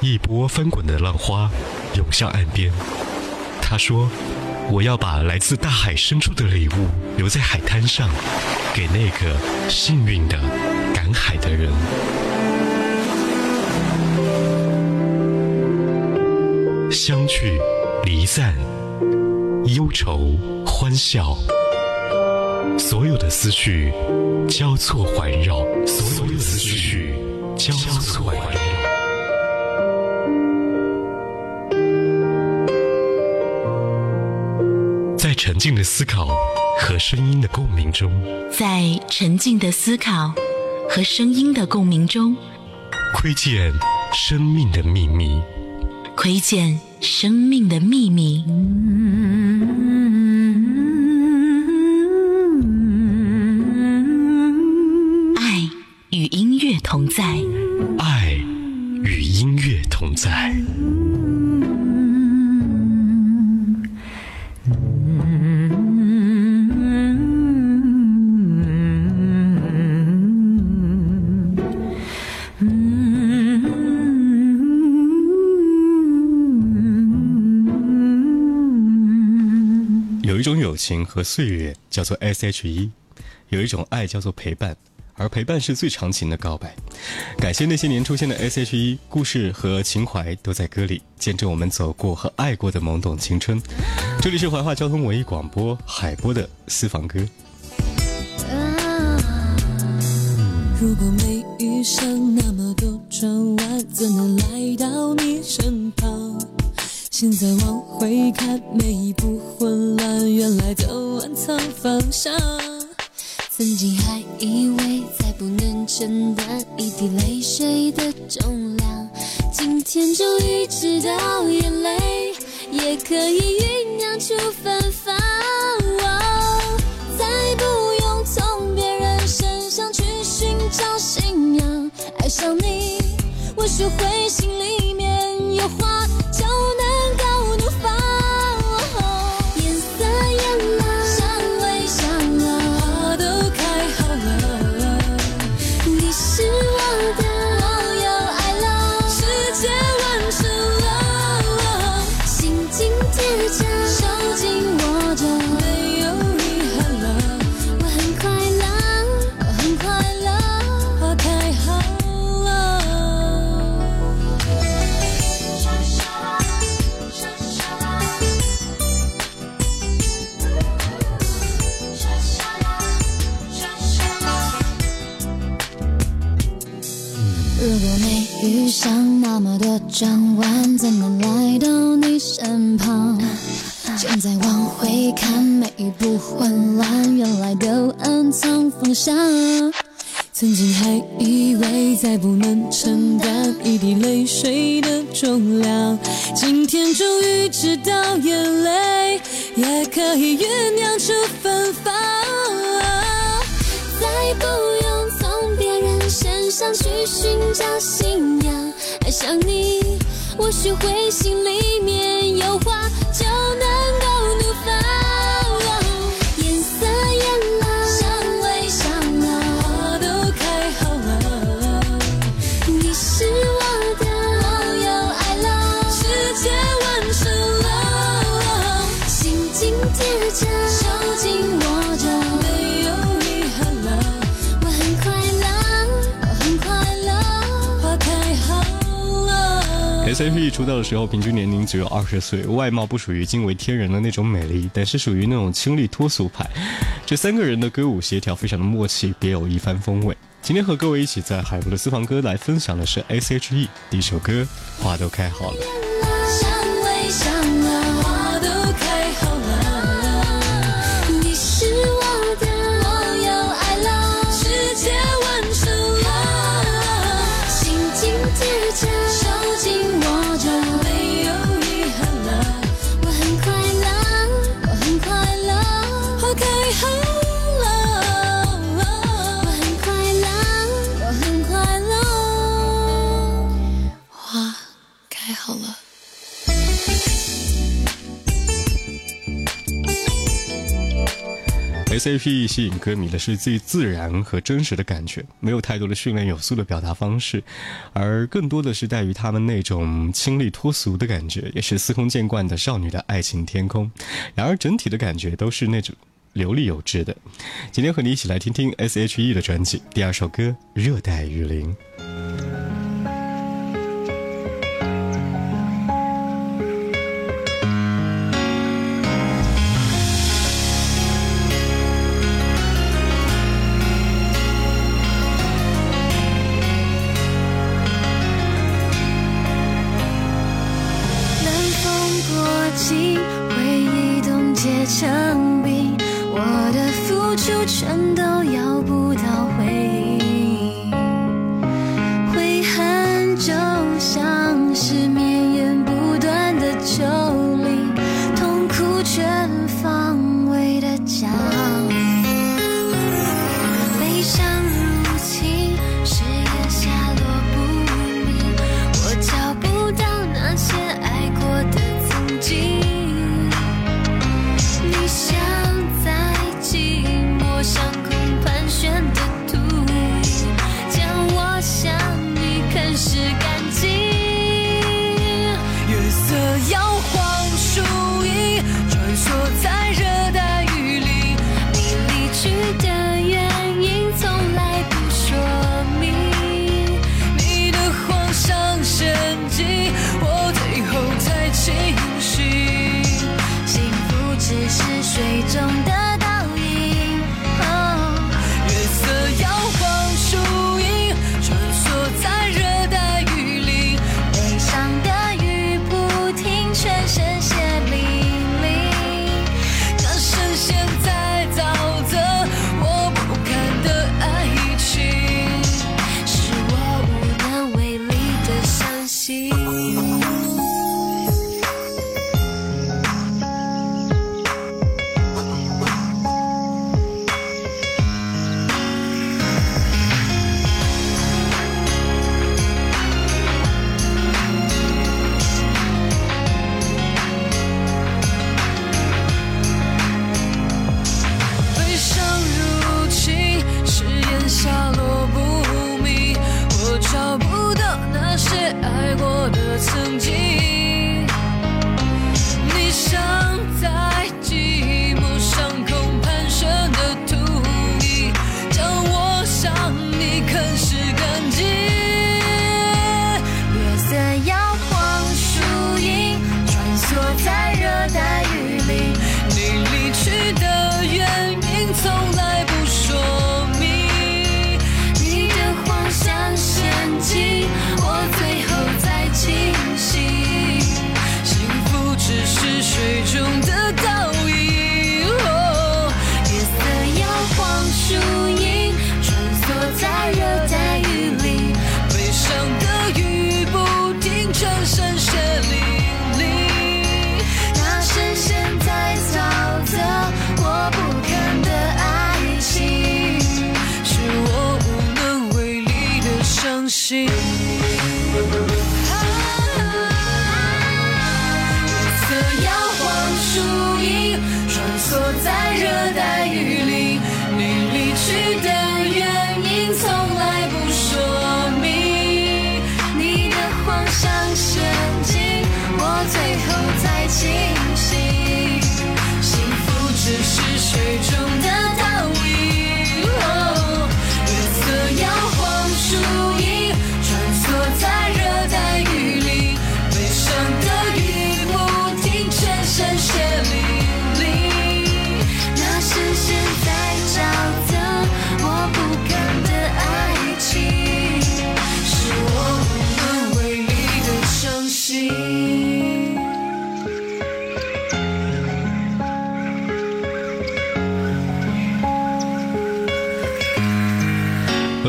一波翻滚的浪花涌向岸边。他说：“我要把来自大海深处的礼物留在海滩上，给那个幸运的赶海的人。”相聚，离散，忧愁，欢笑，所有的思绪交错环绕，所有的思绪交错环绕。静的思考和声音的共鸣中，在沉静的思考和声音的共鸣中，窥见生命的秘密。窥见生命的秘密。爱与音乐同在。爱与音乐同在。有一种友情和岁月叫做 S.H.E，有一种爱叫做陪伴，而陪伴是最长情的告白。感谢那些年出现的 S.H.E，故事和情怀都在歌里，见证我们走过和爱过的懵懂青春。这里是怀化交通文艺广播海波的私房歌。如果没遇上那么多转弯，怎能来到你身旁？现在往回看，每一步混乱，原来都暗藏方向。曾经还以为再不能承担一滴泪水的重量，今天终于知道，眼泪也可以酝酿出芬芳。再不用从别人身上去寻找信仰，爱上你，我学会心里曾经还以为再不能承担一滴泪水的重量，今天终于知道，眼泪也可以酝酿出芬芳。再不用从别人身上去寻找信仰。爱上你，我学会心里面有话 S.H.E 出道的时候，平均年龄只有二十岁，外貌不属于惊为天人的那种美丽，但是属于那种清丽脱俗派。这三个人的歌舞协调非常的默契，别有一番风味。今天和各位一起在海博的私房歌来分享的是 S.H.E 第一首歌《花都开好了》。S.H.E 吸引歌迷的是最自然和真实的感觉，没有太多的训练有素的表达方式，而更多的是在于他们那种清丽脱俗的感觉，也是司空见惯的少女的爱情天空。然而整体的感觉都是那种流利有致的。今天和你一起来听听 S.H.E 的专辑第二首歌《热带雨林》。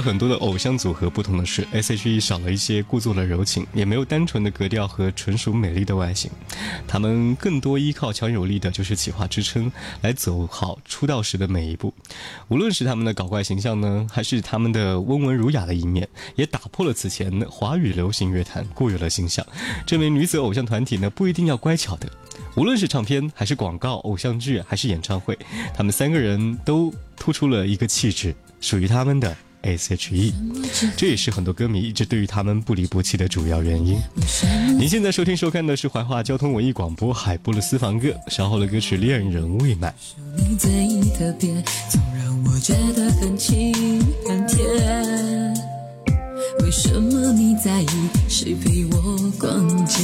很多的偶像组合不同的是，S.H.E 少了一些故作的柔情，也没有单纯的格调和纯属美丽的外形，他们更多依靠强有力的就是企划支撑，来走好出道时的每一步。无论是他们的搞怪形象呢，还是他们的温文儒雅的一面，也打破了此前华语流行乐坛固有的形象，证明女子偶像团体呢不一定要乖巧的。无论是唱片还是广告、偶像剧还是演唱会，他们三个人都突出了一个气质，属于他们的 S.H.E。这也是很多歌迷一直对于他们不离不弃的主要原因。您现在收听收看的是怀化交通文艺广播海波的私房歌，稍后的歌曲《恋人未满》。你最特别，总让我觉得很亲很甜。为什么你在意谁陪我逛街？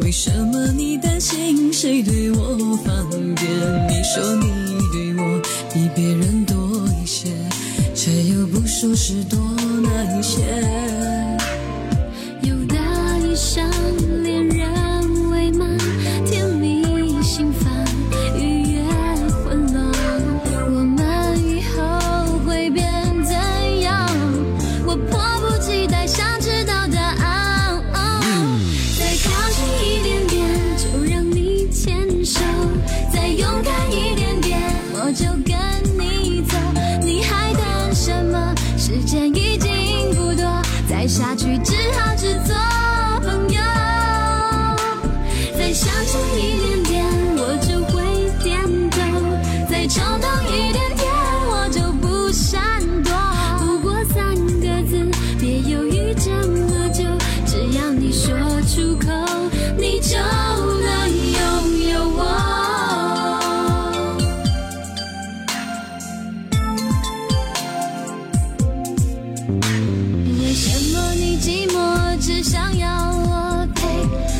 为什么你担心谁对我放电？你说你说是多那一些。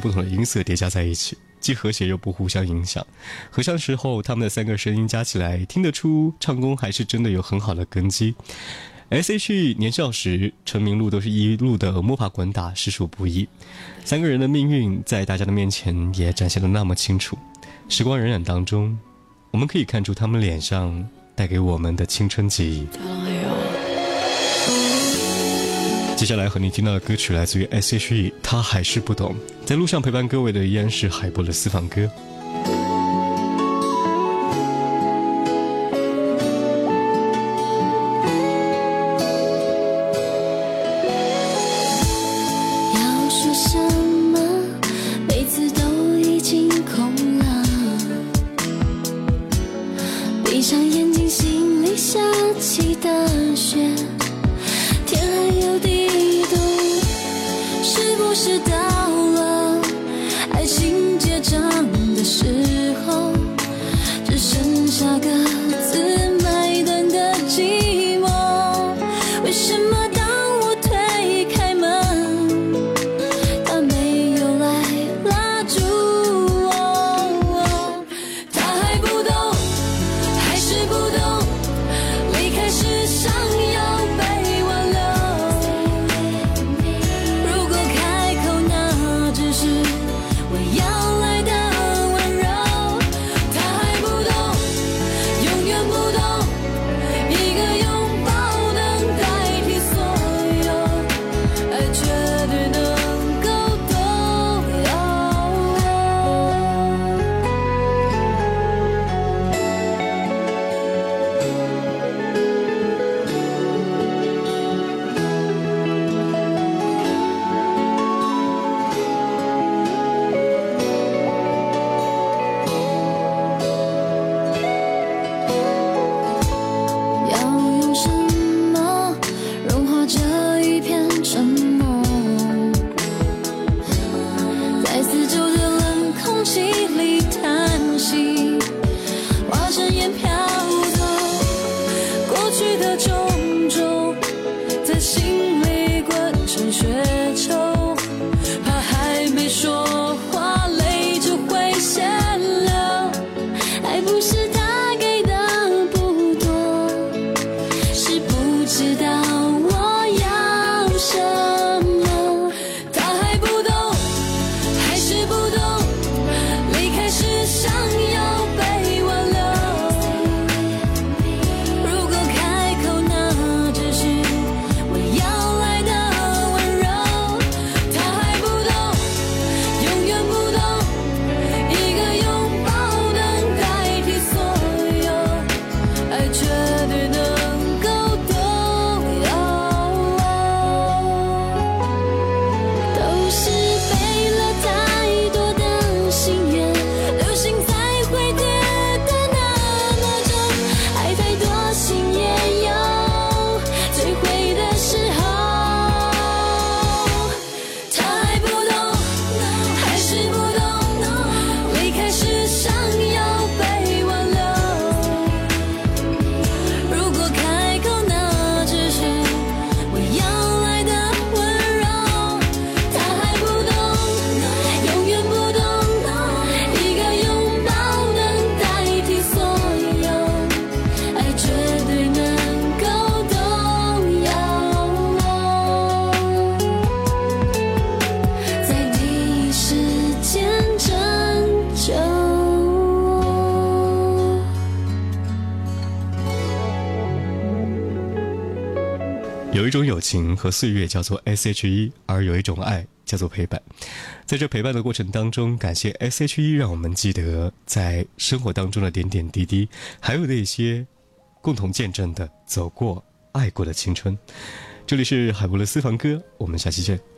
不同的音色叠加在一起，既和谐又不互相影响。合唱时候，他们的三个声音加起来，听得出唱功还是真的有很好的根基。S.H.E 年少时成名路都是一路的摸爬滚打，实属不易。三个人的命运在大家的面前也展现得那么清楚。时光荏苒当中，我们可以看出他们脸上带给我们的青春记忆。接下来和你听到的歌曲来自于 S.H.E，他还是不懂。在路上陪伴各位的依然是海波的私房歌。有一种友情和岁月叫做 S.H.E，而有一种爱叫做陪伴。在这陪伴的过程当中，感谢 S.H.E，让我们记得在生活当中的点点滴滴，还有那些共同见证的走过、爱过的青春。这里是海博的私房歌，我们下期见。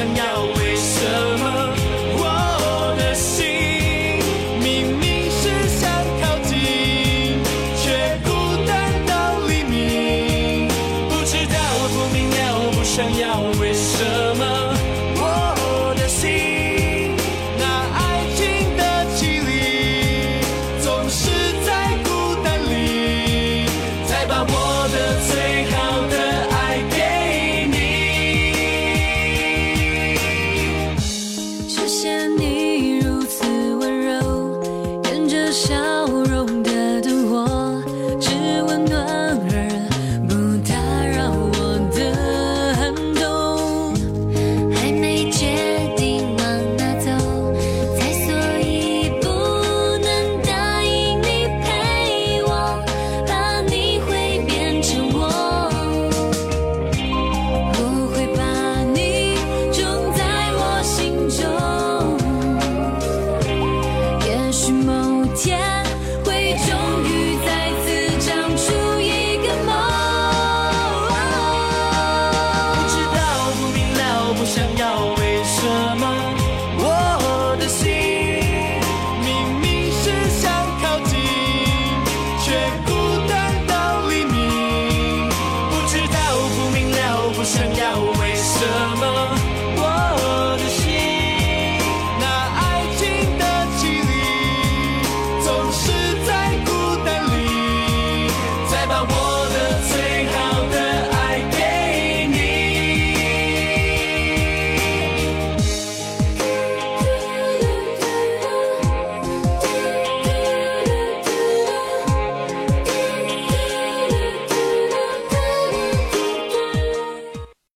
想要。see